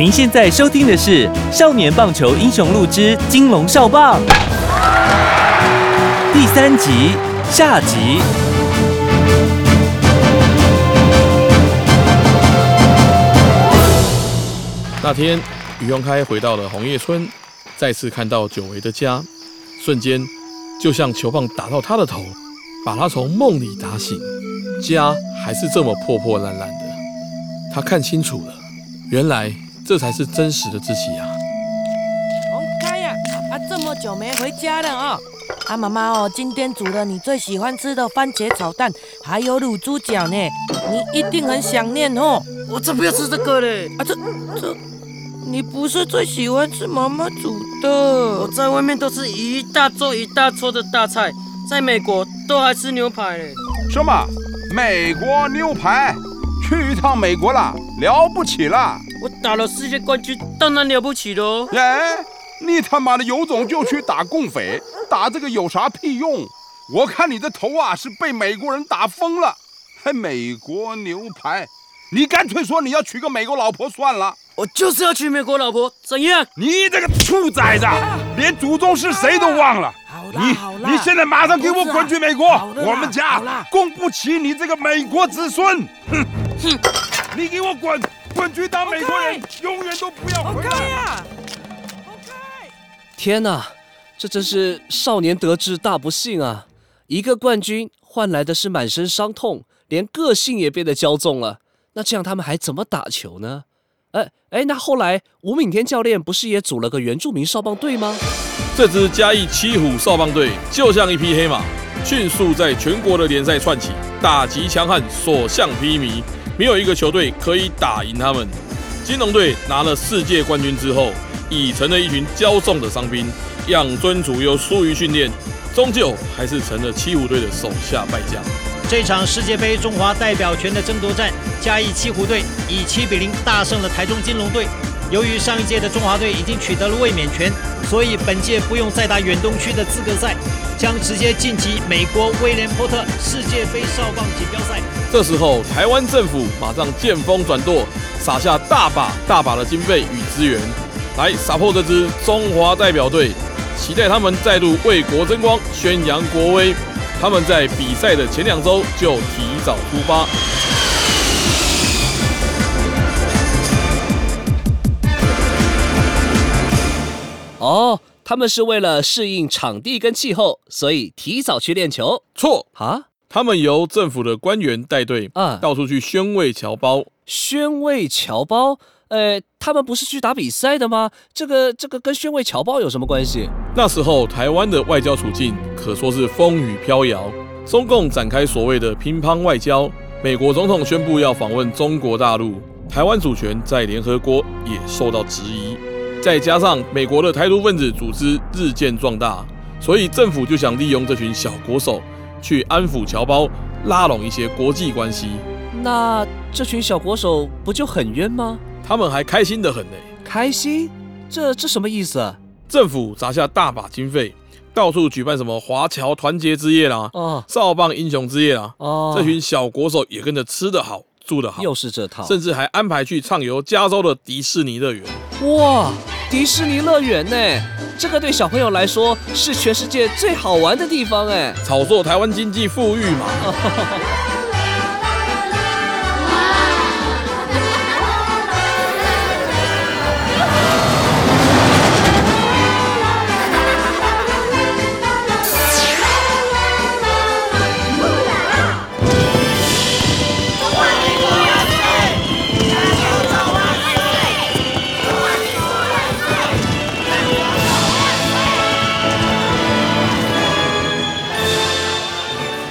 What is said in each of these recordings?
您现在收听的是《少年棒球英雄录之金龙少棒》第三集下集。那天，于永开回到了红叶村，再次看到久违的家，瞬间就像球棒打到他的头，把他从梦里打醒。家还是这么破破烂烂的，他看清楚了，原来这才是真实的自己啊！红开呀、啊，这么久没回家了啊、啊，妈妈哦，今天煮了你最喜欢吃的番茄炒蛋，还有卤猪脚呢，你一定很想念哦。我才不要吃这个嘞！啊，这这，你不是最喜欢吃妈妈煮的我？在外面都吃一大桌一大桌的大菜，在美国都还吃牛排嘞。什么？美国牛排？去一趟美国啦，了不起啦！我打了世界冠军，当然了不起喽。哎，你他妈的有种就去打共匪，打这个有啥屁用？我看你的头啊是被美国人打疯了，还美国牛排？你干脆说你要娶个美国老婆算了。我就是要娶美国老婆，怎样？你这个兔崽子，连祖宗是谁都忘了。好啦你好啦，你现在马上给我滚去美国我们家供不起你这个美国子孙！哼哼，你给我滚，滚去当美国人，永远都不要回来！呀！天哪，这真是少年得志大不幸啊！一个冠军换来的是满身伤痛，连个性也变得骄纵了。那这样他们还怎么打球呢？哎哎，那后来吴敏天教练不是也组了个原住民少棒队吗？这支嘉义七虎少棒队就像一匹黑马，迅速在全国的联赛窜起，打击强悍，所向披靡，没有一个球队可以打赢他们。金龙队拿了世界冠军之后，已成了一群骄纵的伤兵，养尊处优，疏于训练，终究还是成了七虎队的手下败将。这场世界杯中华代表权的争夺战，嘉义七虎队以七比零大胜了台中金龙队。由于上一届的中华队已经取得了卫冕权，所以本届不用再打远东区的资格赛，将直接晋级美国威廉波特世界杯少棒锦标赛。这时候，台湾政府马上见风转舵，撒下大把大把的经费与资源，来撒破这支中华代表队，期待他们再度为国争光，宣扬国威。他们在比赛的前两周就提早出发。哦，他们是为了适应场地跟气候，所以提早去练球错，啊。他们由政府的官员带队，啊到处去宣慰侨胞。宣慰侨胞，呃，他们不是去打比赛的吗？这个这个跟宣慰侨胞有什么关系？那时候台湾的外交处境可说是风雨飘摇，中共展开所谓的乒乓外交，美国总统宣布要访问中国大陆，台湾主权在联合国也受到质疑，再加上美国的台独分子组织日渐壮大，所以政府就想利用这群小国手去安抚侨胞，拉拢一些国际关系，那这群小国手不就很冤吗？他们还开心的很呢。开心？这这什么意思啊？政府砸下大把经费，到处举办什么华侨团结之夜啦、哦少棒英雄之夜啦、哦，这群小国手也跟着吃得好，住的好，又是这套。甚至还安排去畅游加州的迪士尼乐园。哇，迪士尼乐园呢？这个对小朋友来说是全世界最好玩的地方哎。炒作台湾经济富裕嘛。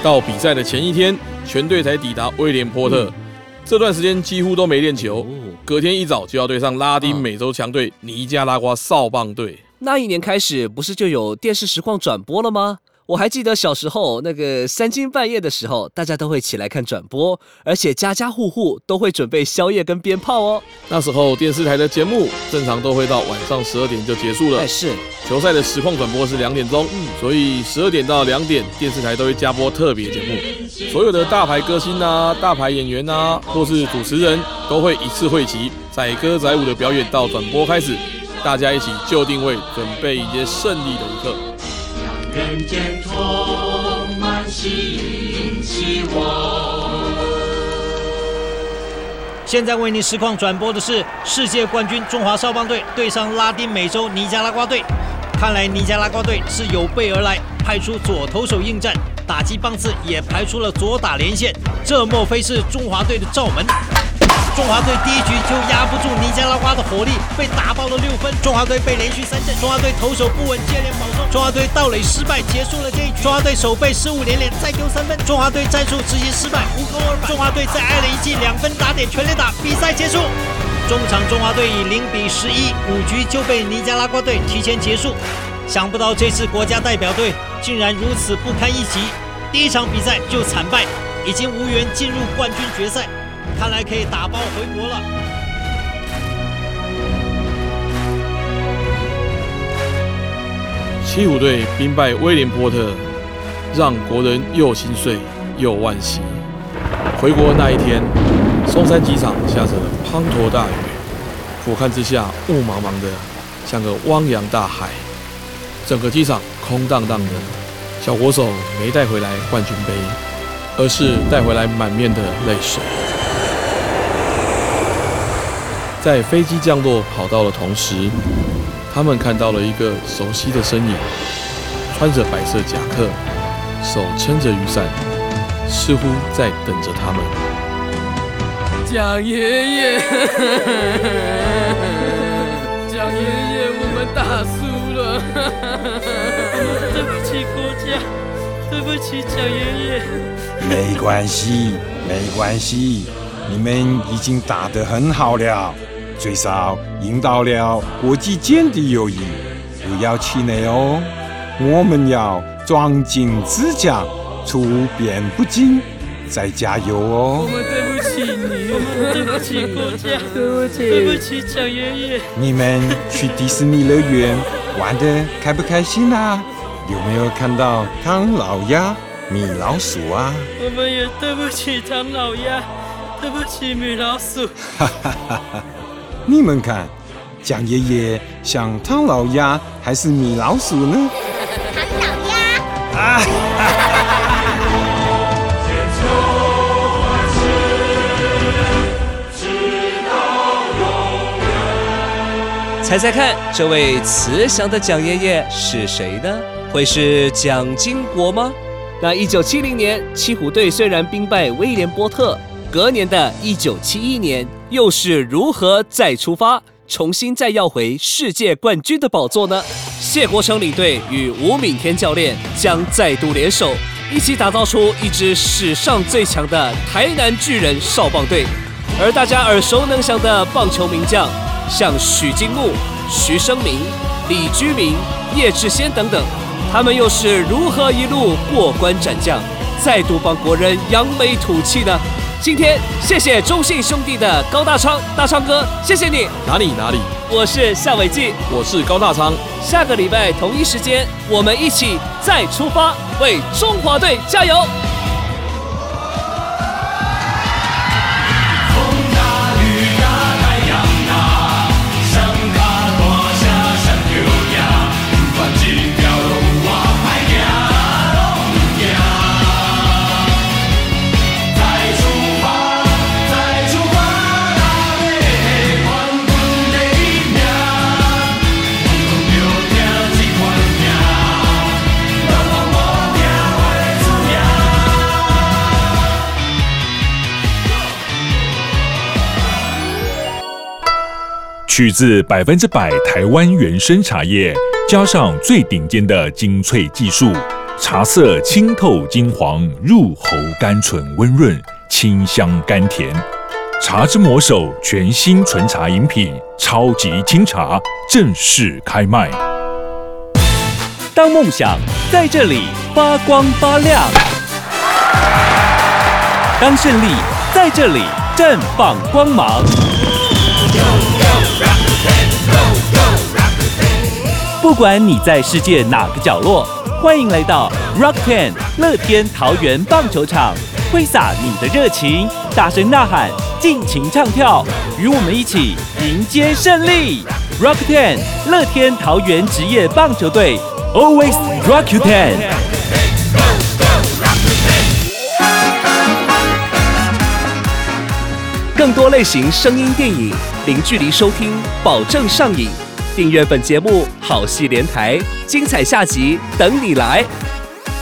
到比赛的前一天，全队才抵达威廉波特。这段时间几乎都没练球，隔天一早就要对上拉丁美洲强队尼加拉瓜扫棒队。那一年开始，不是就有电视实况转播了吗？我还记得小时候那个三更半夜的时候，大家都会起来看转播，而且家家户户都会准备宵夜跟鞭炮哦。那时候电视台的节目正常都会到晚上十二点就结束了。哎，是球赛的实况转播是两点钟，嗯所以十二点到两点，电视台都会加播特别节目。所有的大牌歌星啊、大牌演员啊，或是主持人，都会一次汇集，载歌载舞的表演到转播开始，大家一起就定位，准备迎接胜利的一刻。人间充满新希望。现在为你实况转播的是世界冠军中华少棒队对上拉丁美洲尼加拉瓜队。看来尼加拉瓜队是有备而来，派出左投手应战，打击棒次也排出了左打连线。这莫非是中华队的罩门？中华队第一局就压不住尼加拉瓜的火力，被打爆了六分。中华队被连续三振，中华队投手不稳，接连保。中华队盗垒失败，结束了这一局。中华队守备失误连连，再丢三分。中华队战术执行失败，无功而返。中华队再挨了一记两分打点全垒打，比赛结束。中场中华队以零比十一，五局就被尼加拉瓜队提前结束。想不到这次国家代表队竟然如此不堪一击，第一场比赛就惨败，已经无缘进入冠军决赛。看来可以打包回国了。七五队兵败威廉波特，让国人又心碎又惋惜。回国那一天，松山机场下着滂沱大雨，俯瞰之下雾茫茫的，像个汪洋大海。整个机场空荡荡的，小国手没带回来冠军杯，而是带回来满面的泪水。在飞机降落跑道的同时，他们看到了一个熟悉的身影，穿着白色夹克，手撑着雨伞，似乎在等着他们。蒋爷爷，蒋爷爷，我们打输了，对不起国家，对不起蒋爷爷。没关系，没关系，你们已经打得很好了。最少赢到了国际间的友谊，不要气馁哦！我们要壮进自强，出变不惊，再加油哦！我们对不起你，对不起国家，对不起，对不起蒋爷爷。你们去迪士尼乐园玩的开不开心啊？有没有看到唐老鸭、米老鼠啊？我们也对不起唐老鸭，对不起米老鼠。哈哈哈哈。你们看，蒋爷爷像唐老鸭还是米老鼠呢？唐老鸭。啊！猜猜看，这位慈祥的蒋爷爷是谁呢？会是蒋经国吗？那一九七零年，七虎队虽然兵败威廉波特，隔年的一九七一年。又是如何再出发，重新再要回世界冠军的宝座呢？谢国成领队与吴敏天教练将再度联手，一起打造出一支史上最强的台南巨人少棒队。而大家耳熟能详的棒球名将，像许金木、徐生明、李居明、叶志先等等，他们又是如何一路过关斩将，再度帮国人扬眉吐气呢？今天谢谢中信兄弟的高大昌，大昌哥，谢谢你。哪里哪里，我是夏伟记，我是高大昌。下个礼拜同一时间，我们一起再出发，为中华队加油。取自百分之百台湾原生茶叶，加上最顶尖的精粹技术，茶色清透金黄，入喉甘醇温润，清香甘甜。茶之魔手全新纯茶饮品，超级清茶正式开卖。当梦想在这里发光发亮，当胜利在这里绽放光芒。不管你在世界哪个角落，欢迎来到 Rock Ten 乐天桃园棒球场，挥洒你的热情，大声呐喊，尽情唱跳，与我们一起迎接胜利！Rock Ten 乐天桃园职业棒球队，Always Rock You Ten。更多类型声音电影，零距离收听，保证上瘾。订阅本节目，好戏连台，精彩下集等你来。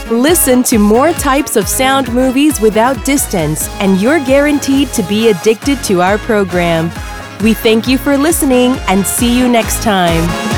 Listen to more types of sound movies without distance, and you're guaranteed to be addicted to our program. We thank you for listening and see you next time.